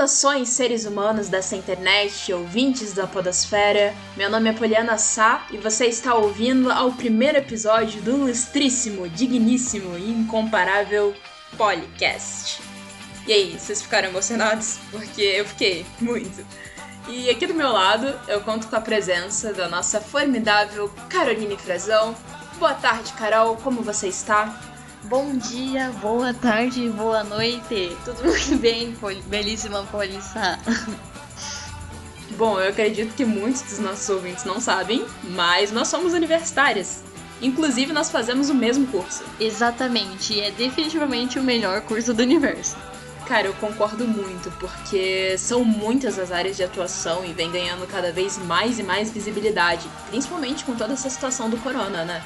Saudações, seres humanos dessa internet, ouvintes da Podosfera. Meu nome é Poliana Sá e você está ouvindo ao primeiro episódio do ilustríssimo, digníssimo e incomparável Polycast. E aí, vocês ficaram emocionados? Porque eu fiquei muito. E aqui do meu lado eu conto com a presença da nossa formidável Caroline Frazão. Boa tarde, Carol, como você está? Bom dia, boa tarde, boa noite. Tudo muito bem, belíssima Polissa. Bom, eu acredito que muitos dos nossos ouvintes não sabem, mas nós somos universitárias. Inclusive, nós fazemos o mesmo curso. Exatamente, e é definitivamente o melhor curso do universo. Cara, eu concordo muito, porque são muitas as áreas de atuação e vem ganhando cada vez mais e mais visibilidade, principalmente com toda essa situação do corona, né?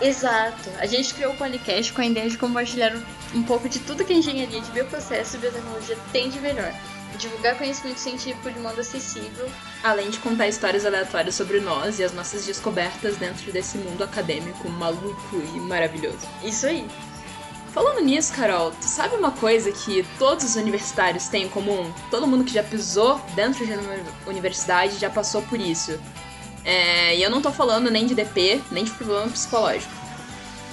Exato. A gente criou o podcast com a ideia de compartilhar um pouco de tudo que a engenharia de bioprocesso e biotecnologia tem de melhor. Divulgar conhecimento científico de modo acessível. Além de contar histórias aleatórias sobre nós e as nossas descobertas dentro desse mundo acadêmico maluco e maravilhoso. Isso aí. Falando nisso, Carol, tu sabe uma coisa que todos os universitários têm em comum? Todo mundo que já pisou dentro de uma universidade já passou por isso. É, e eu não tô falando nem de DP, nem de problema psicológico.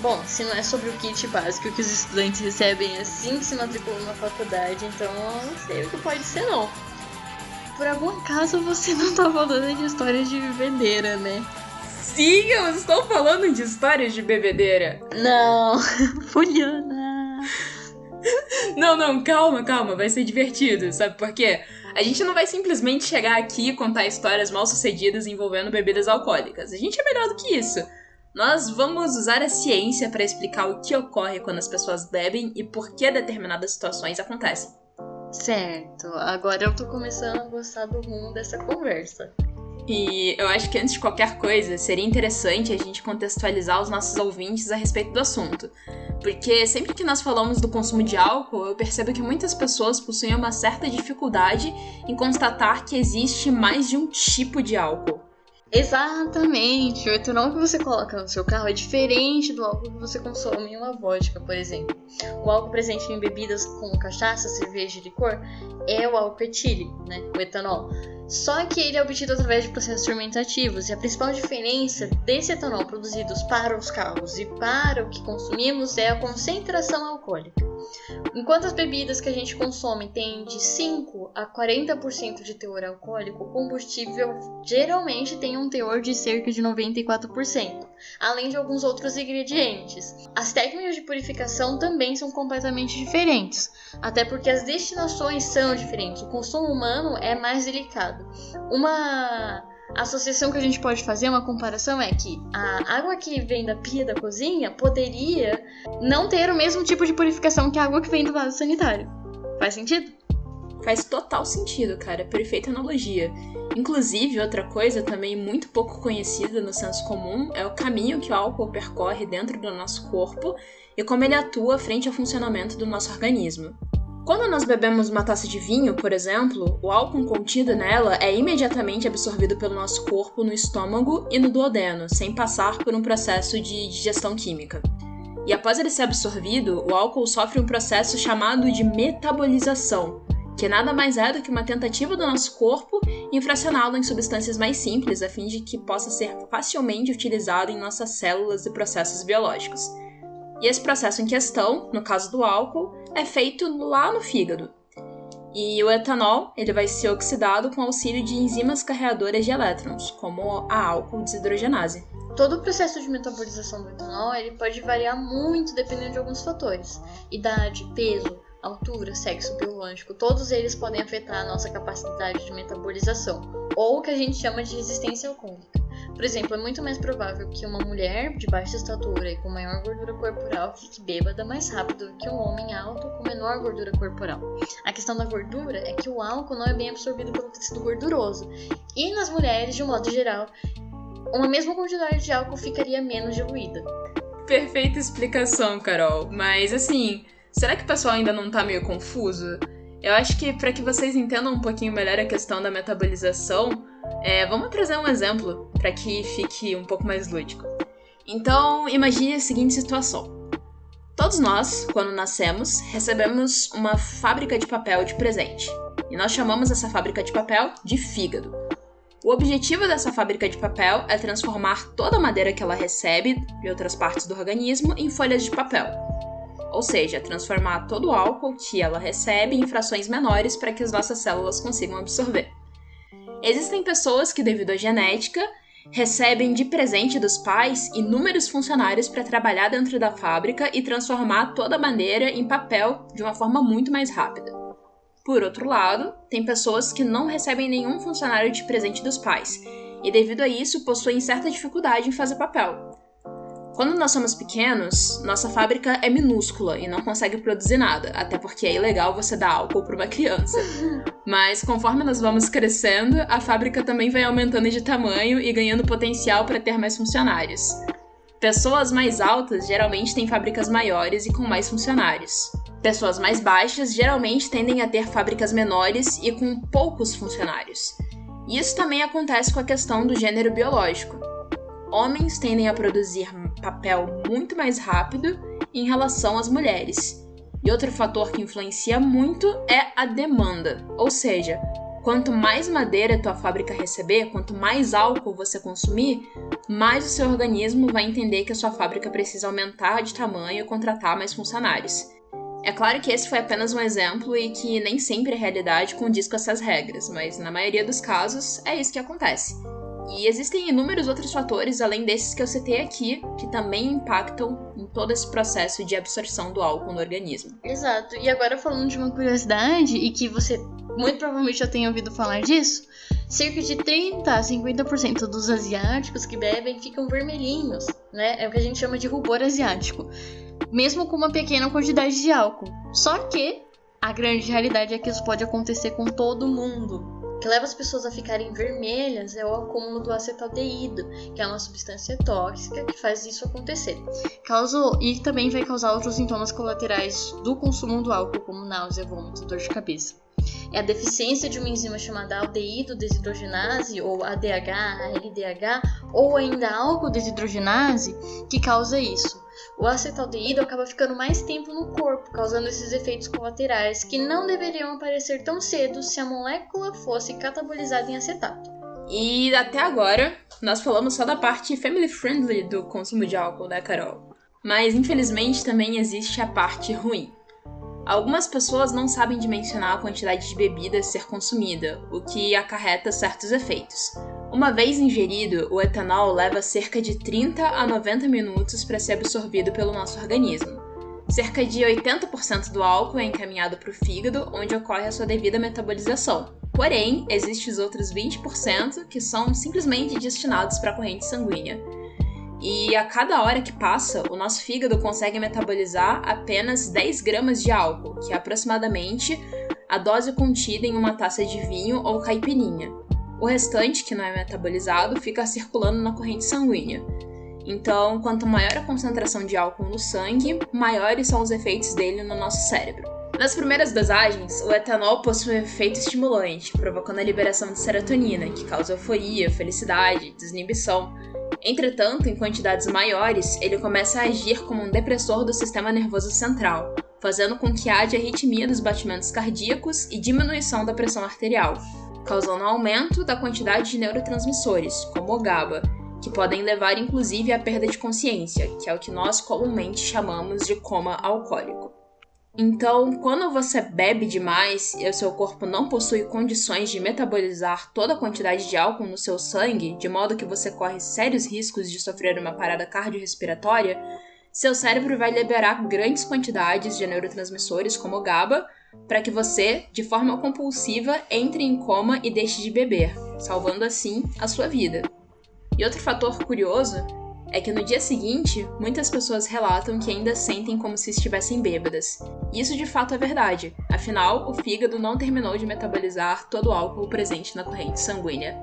Bom, se não é sobre o kit básico que os estudantes recebem assim que se matriculam na faculdade, então eu não sei o que pode ser não. Por algum acaso você não tá falando de histórias de bebedeira, né? Sim, eu estou falando de histórias de bebedeira. Não, Juliana. Não, não, calma, calma, vai ser divertido, sabe por quê? A gente não vai simplesmente chegar aqui e contar histórias mal sucedidas envolvendo bebidas alcoólicas. A gente é melhor do que isso. Nós vamos usar a ciência para explicar o que ocorre quando as pessoas bebem e por que determinadas situações acontecem. Certo, agora eu tô começando a gostar do rumo dessa conversa. E eu acho que antes de qualquer coisa, seria interessante a gente contextualizar os nossos ouvintes a respeito do assunto. Porque sempre que nós falamos do consumo de álcool, eu percebo que muitas pessoas possuem uma certa dificuldade em constatar que existe mais de um tipo de álcool. Exatamente! O etanol que você coloca no seu carro é diferente do álcool que você consome em uma vodka, por exemplo. O álcool presente em bebidas como cachaça, cerveja e licor é o álcool etílico, né? O etanol. Só que ele é obtido através de processos fermentativos, e a principal diferença desse etanol produzidos para os carros e para o que consumimos é a concentração alcoólica. Enquanto as bebidas que a gente consome têm de 5 a 40% de teor alcoólico, o combustível geralmente tem um teor de cerca de 94%, além de alguns outros ingredientes. As técnicas de purificação também são completamente diferentes, até porque as destinações são diferentes. O consumo humano é mais delicado. Uma a associação que a gente pode fazer, uma comparação, é que a água que vem da pia da cozinha poderia não ter o mesmo tipo de purificação que a água que vem do vaso sanitário. Faz sentido? Faz total sentido, cara. Perfeita analogia. Inclusive, outra coisa também muito pouco conhecida no senso comum é o caminho que o álcool percorre dentro do nosso corpo e como ele atua frente ao funcionamento do nosso organismo. Quando nós bebemos uma taça de vinho, por exemplo, o álcool contido nela é imediatamente absorvido pelo nosso corpo no estômago e no duodeno, sem passar por um processo de digestão química. E após ele ser absorvido, o álcool sofre um processo chamado de metabolização, que nada mais é do que uma tentativa do nosso corpo em fracioná-lo em substâncias mais simples, a fim de que possa ser facilmente utilizado em nossas células e processos biológicos. E esse processo em questão, no caso do álcool, é feito lá no fígado. E o etanol ele vai ser oxidado com auxílio de enzimas carreadoras de elétrons, como a álcool desidrogenase. Todo o processo de metabolização do etanol ele pode variar muito dependendo de alguns fatores: idade, peso, altura, sexo biológico, todos eles podem afetar a nossa capacidade de metabolização, ou o que a gente chama de resistência alcoólica. Por exemplo, é muito mais provável que uma mulher de baixa estatura e com maior gordura corporal fique bêbada mais rápido que um homem alto com menor gordura corporal. A questão da gordura é que o álcool não é bem absorvido pelo tecido gorduroso. E nas mulheres, de um modo geral, uma mesma quantidade de álcool ficaria menos diluída. Perfeita explicação, Carol. Mas assim, será que o pessoal ainda não tá meio confuso? Eu acho que para que vocês entendam um pouquinho melhor a questão da metabolização, é, vamos trazer um exemplo para que fique um pouco mais lúdico. Então, imagine a seguinte situação. Todos nós, quando nascemos, recebemos uma fábrica de papel de presente. e nós chamamos essa fábrica de papel de fígado. O objetivo dessa fábrica de papel é transformar toda a madeira que ela recebe de outras partes do organismo em folhas de papel. Ou seja, transformar todo o álcool que ela recebe em frações menores para que as nossas células consigam absorver. Existem pessoas que, devido à genética, recebem de presente dos pais inúmeros funcionários para trabalhar dentro da fábrica e transformar toda a madeira em papel de uma forma muito mais rápida. Por outro lado, tem pessoas que não recebem nenhum funcionário de presente dos pais e, devido a isso, possuem certa dificuldade em fazer papel. Quando nós somos pequenos, nossa fábrica é minúscula e não consegue produzir nada, até porque é ilegal você dar álcool para uma criança. Mas conforme nós vamos crescendo, a fábrica também vai aumentando de tamanho e ganhando potencial para ter mais funcionários. Pessoas mais altas geralmente têm fábricas maiores e com mais funcionários. Pessoas mais baixas geralmente tendem a ter fábricas menores e com poucos funcionários. Isso também acontece com a questão do gênero biológico. Homens tendem a produzir papel muito mais rápido em relação às mulheres. E outro fator que influencia muito é a demanda, ou seja, quanto mais madeira tua fábrica receber, quanto mais álcool você consumir, mais o seu organismo vai entender que a sua fábrica precisa aumentar de tamanho e contratar mais funcionários. É claro que esse foi apenas um exemplo e que nem sempre a realidade condiz com essas regras, mas na maioria dos casos é isso que acontece. E existem inúmeros outros fatores, além desses que eu citei aqui, que também impactam em todo esse processo de absorção do álcool no organismo. Exato. E agora falando de uma curiosidade, e que você muito provavelmente já tenha ouvido falar disso, cerca de 30 a 50% dos asiáticos que bebem ficam vermelhinhos, né? É o que a gente chama de rubor asiático mesmo com uma pequena quantidade de álcool. Só que a grande realidade é que isso pode acontecer com todo mundo. Que leva as pessoas a ficarem vermelhas é o acúmulo do acetaldeído, que é uma substância tóxica que faz isso acontecer. Causou, e também vai causar outros sintomas colaterais do consumo do álcool, como náusea, vômito dor de cabeça. É a deficiência de uma enzima chamada aldeído desidrogenase, ou ADH, ALDH, ou ainda álcool desidrogenase, que causa isso o acetaldeído acaba ficando mais tempo no corpo, causando esses efeitos colaterais que não deveriam aparecer tão cedo se a molécula fosse catabolizada em acetato. E até agora, nós falamos só da parte family friendly do consumo de álcool, né, Carol? Mas infelizmente também existe a parte ruim. Algumas pessoas não sabem dimensionar a quantidade de bebida a ser consumida, o que acarreta certos efeitos. Uma vez ingerido, o etanol leva cerca de 30 a 90 minutos para ser absorvido pelo nosso organismo. Cerca de 80% do álcool é encaminhado para o fígado, onde ocorre a sua devida metabolização. Porém, existem os outros 20% que são simplesmente destinados para a corrente sanguínea. E a cada hora que passa, o nosso fígado consegue metabolizar apenas 10 gramas de álcool, que é aproximadamente a dose contida em uma taça de vinho ou caipirinha. O restante, que não é metabolizado, fica circulando na corrente sanguínea. Então, quanto maior a concentração de álcool no sangue, maiores são os efeitos dele no nosso cérebro. Nas primeiras dosagens, o etanol possui um efeito estimulante, provocando a liberação de serotonina, que causa euforia, felicidade, desinibição. Entretanto, em quantidades maiores, ele começa a agir como um depressor do sistema nervoso central, fazendo com que haja arritmia dos batimentos cardíacos e diminuição da pressão arterial, causando aumento da quantidade de neurotransmissores, como o GABA, que podem levar inclusive à perda de consciência, que é o que nós comumente chamamos de coma alcoólico. Então, quando você bebe demais e o seu corpo não possui condições de metabolizar toda a quantidade de álcool no seu sangue, de modo que você corre sérios riscos de sofrer uma parada cardiorrespiratória, seu cérebro vai liberar grandes quantidades de neurotransmissores como o GABA, para que você, de forma compulsiva, entre em coma e deixe de beber, salvando assim a sua vida. E outro fator curioso é que no dia seguinte, muitas pessoas relatam que ainda sentem como se estivessem bêbadas. Isso de fato é verdade, afinal, o fígado não terminou de metabolizar todo o álcool presente na corrente sanguínea.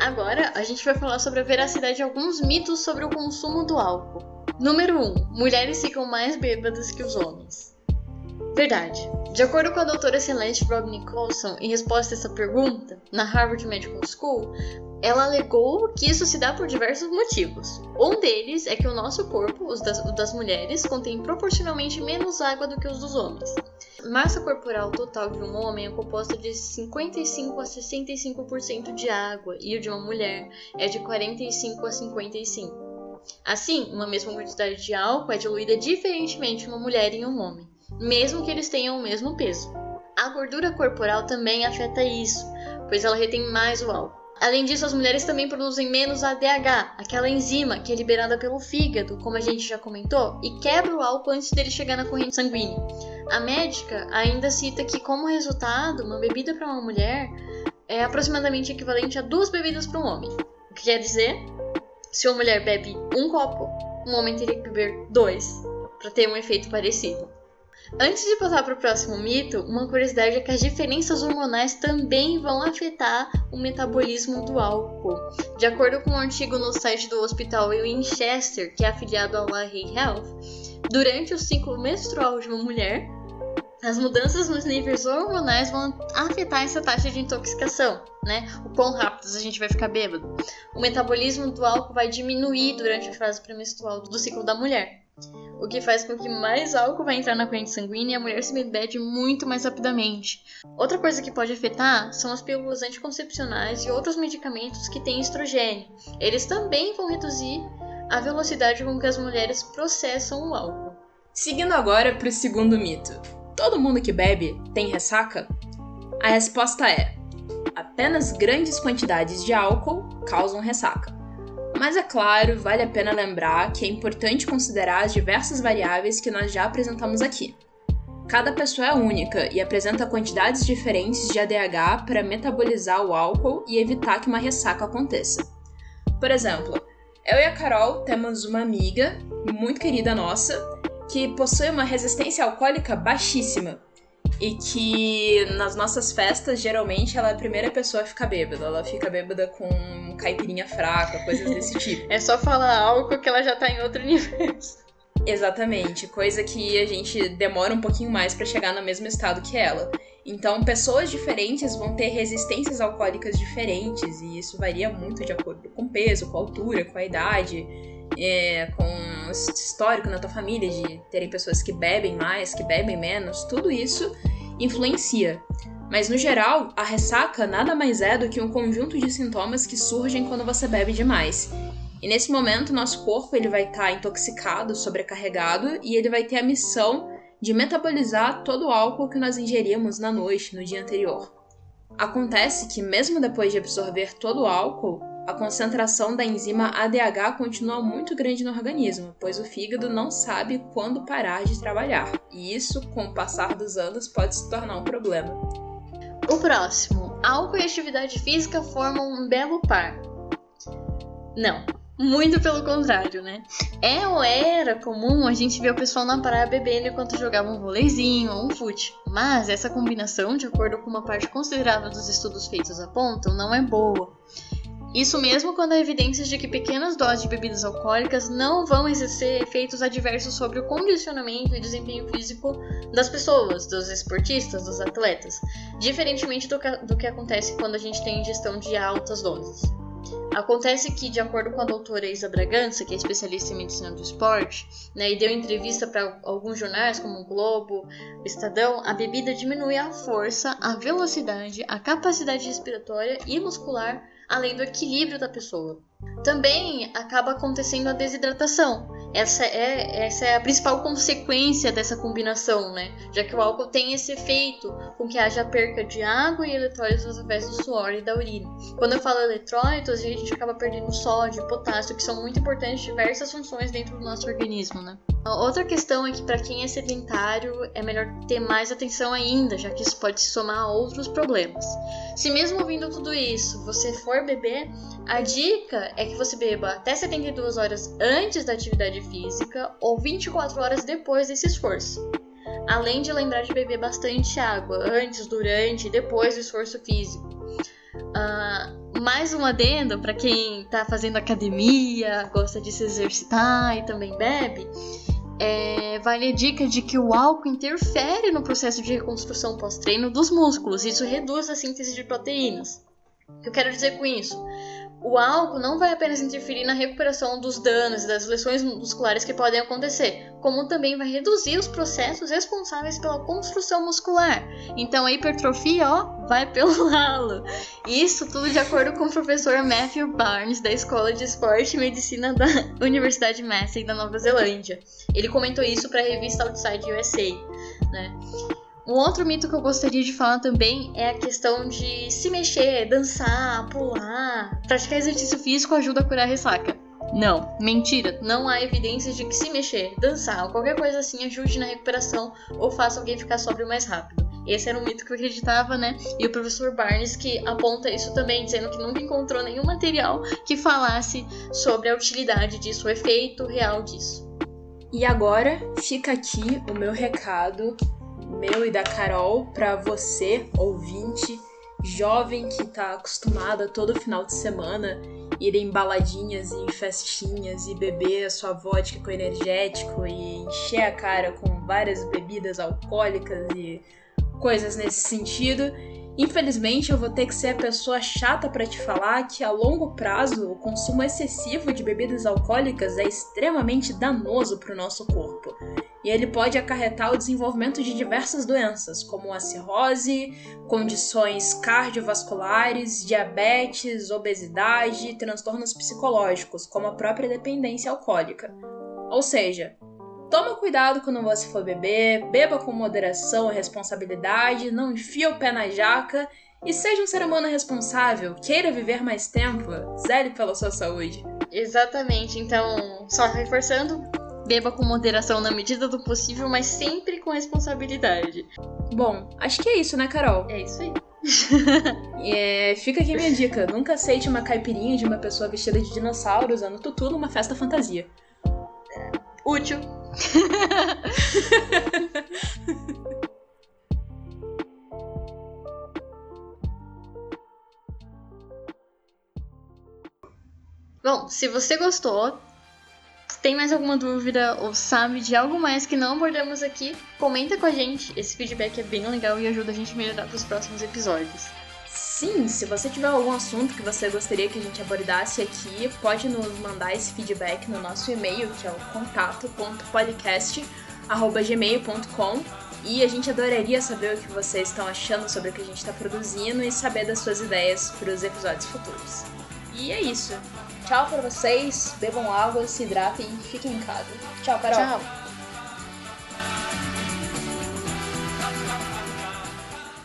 Agora, a gente vai falar sobre a veracidade de alguns mitos sobre o consumo do álcool. Número 1. Um, mulheres ficam mais bêbadas que os homens. Verdade. De acordo com a doutora excelente Rob Nicholson, em resposta a essa pergunta, na Harvard Medical School, ela alegou que isso se dá por diversos motivos. Um deles é que o nosso corpo, os das, o das mulheres, contém proporcionalmente menos água do que os dos homens. A massa corporal total de um homem é composta de 55 a 65% de água e o de uma mulher é de 45 a 55. Assim, uma mesma quantidade de álcool é diluída diferentemente em uma mulher e em um homem, mesmo que eles tenham o mesmo peso. A gordura corporal também afeta isso, pois ela retém mais o álcool. Além disso, as mulheres também produzem menos ADH, aquela enzima que é liberada pelo fígado, como a gente já comentou, e quebra o álcool antes dele chegar na corrente sanguínea. A médica ainda cita que, como resultado, uma bebida para uma mulher é aproximadamente equivalente a duas bebidas para um homem. O que quer dizer? Se uma mulher bebe um copo, um homem teria que beber dois para ter um efeito parecido. Antes de passar para o próximo mito, uma curiosidade é que as diferenças hormonais também vão afetar o metabolismo do álcool. De acordo com um artigo no site do Hospital Winchester, que é afiliado ao Lahey Health, durante o ciclo menstrual de uma mulher, as mudanças nos níveis hormonais vão afetar essa taxa de intoxicação, né? O quão rápido a gente vai ficar bêbado. O metabolismo do álcool vai diminuir durante a fase pré-menstrual do ciclo da mulher o que faz com que mais álcool vai entrar na corrente sanguínea e a mulher se bebede muito mais rapidamente. Outra coisa que pode afetar são as pílulas anticoncepcionais e outros medicamentos que têm estrogênio. Eles também vão reduzir a velocidade com que as mulheres processam o álcool. Seguindo agora para o segundo mito: todo mundo que bebe tem ressaca? A resposta é: apenas grandes quantidades de álcool causam ressaca. Mas é claro, vale a pena lembrar que é importante considerar as diversas variáveis que nós já apresentamos aqui. Cada pessoa é única e apresenta quantidades diferentes de ADH para metabolizar o álcool e evitar que uma ressaca aconteça. Por exemplo, eu e a Carol temos uma amiga muito querida nossa que possui uma resistência alcoólica baixíssima e que nas nossas festas, geralmente, ela é a primeira pessoa a ficar bêbada. Ela fica bêbada com caipirinha fraca, coisas desse tipo. é só falar álcool que ela já tá em outro universo. Exatamente, coisa que a gente demora um pouquinho mais para chegar no mesmo estado que ela. Então, pessoas diferentes vão ter resistências alcoólicas diferentes, e isso varia muito de acordo com o peso, com a altura, com a idade, é, com o histórico na tua família de terem pessoas que bebem mais, que bebem menos, tudo isso influencia. Mas no geral, a ressaca nada mais é do que um conjunto de sintomas que surgem quando você bebe demais. E nesse momento, nosso corpo ele vai estar tá intoxicado, sobrecarregado e ele vai ter a missão de metabolizar todo o álcool que nós ingerimos na noite, no dia anterior. Acontece que, mesmo depois de absorver todo o álcool, a concentração da enzima ADH continua muito grande no organismo, pois o fígado não sabe quando parar de trabalhar, e isso, com o passar dos anos, pode se tornar um problema. O próximo: álcool e atividade física formam um belo par. Não, muito pelo contrário, né? É ou era comum a gente ver o pessoal na praia bebendo enquanto jogava um voleizinho ou um fute. Mas essa combinação, de acordo com uma parte considerável dos estudos feitos apontam, não é boa. Isso mesmo quando há evidências de que pequenas doses de bebidas alcoólicas não vão exercer efeitos adversos sobre o condicionamento e desempenho físico das pessoas, dos esportistas, dos atletas, diferentemente do que, do que acontece quando a gente tem ingestão de altas doses. Acontece que, de acordo com a doutora Isa Bragança, que é especialista em medicina do esporte, né, e deu entrevista para alguns jornais como o Globo, o Estadão, a bebida diminui a força, a velocidade, a capacidade respiratória e muscular além do equilíbrio da pessoa. Também acaba acontecendo a desidratação. Essa é, essa é a principal consequência dessa combinação, né? Já que o álcool tem esse efeito com que haja perca de água e eletrólitos através do suor e da urina. Quando eu falo eletrólitos, a gente acaba perdendo sódio, potássio, que são muito importantes diversas funções dentro do nosso organismo, né? Outra questão é que para quem é sedentário é melhor ter mais atenção ainda, já que isso pode se somar a outros problemas. Se mesmo ouvindo tudo isso, você for beber, a dica é que você beba até 72 horas antes da atividade física ou 24 horas depois desse esforço. Além de lembrar de beber bastante água antes, durante e depois do esforço físico. Uh, mais um adendo para quem está fazendo academia, gosta de se exercitar e também bebe. É, vale a dica de que o álcool interfere no processo de reconstrução pós-treino dos músculos. Isso reduz a síntese de proteínas. O que eu quero dizer com isso? O álcool não vai apenas interferir na recuperação dos danos e das lesões musculares que podem acontecer, como também vai reduzir os processos responsáveis pela construção muscular. Então a hipertrofia, ó, vai pelo ralo. Isso tudo de acordo com o professor Matthew Barnes da Escola de Esporte e Medicina da Universidade Massey da Nova Zelândia. Ele comentou isso para a revista Outside USA, né? Um outro mito que eu gostaria de falar também é a questão de se mexer, dançar, pular. Praticar exercício físico ajuda a curar a ressaca. Não, mentira. Não há evidências de que se mexer, dançar ou qualquer coisa assim ajude na recuperação ou faça alguém ficar sóbrio mais rápido. Esse era um mito que eu acreditava, né? E o professor Barnes que aponta isso também, dizendo que nunca encontrou nenhum material que falasse sobre a utilidade disso, o efeito real disso. E agora fica aqui o meu recado meu e da Carol para você, ouvinte, jovem que tá acostumado a todo final de semana ir em baladinhas e em festinhas e beber a sua vodka com energético e encher a cara com várias bebidas alcoólicas e coisas nesse sentido. Infelizmente, eu vou ter que ser a pessoa chata para te falar que a longo prazo o consumo excessivo de bebidas alcoólicas é extremamente danoso para o nosso corpo e ele pode acarretar o desenvolvimento de diversas doenças, como a cirrose, condições cardiovasculares, diabetes, obesidade e transtornos psicológicos, como a própria dependência alcoólica. Ou seja, toma cuidado quando você for beber, beba com moderação e responsabilidade, não enfia o pé na jaca e seja um ser humano responsável, queira viver mais tempo, zele pela sua saúde. Exatamente, então, só reforçando, beba com moderação na medida do possível, mas sempre com responsabilidade. Bom, acho que é isso, né, Carol? É isso aí. é, fica aqui minha dica: nunca aceite uma caipirinha de uma pessoa vestida de dinossauro usando tutu numa festa fantasia. Útil. Bom, se você gostou, tem mais alguma dúvida ou sabe de algo mais que não abordamos aqui, comenta com a gente. Esse feedback é bem legal e ajuda a gente a melhorar para os próximos episódios. Sim, se você tiver algum assunto que você gostaria que a gente abordasse aqui, pode nos mandar esse feedback no nosso e-mail, que é o contato.podcast@gmail.com. E a gente adoraria saber o que vocês estão achando sobre o que a gente está produzindo e saber das suas ideias para os episódios futuros. E é isso. Tchau para vocês, bebam água, se hidratem e fiquem em casa. Tchau, Carol. Tchau.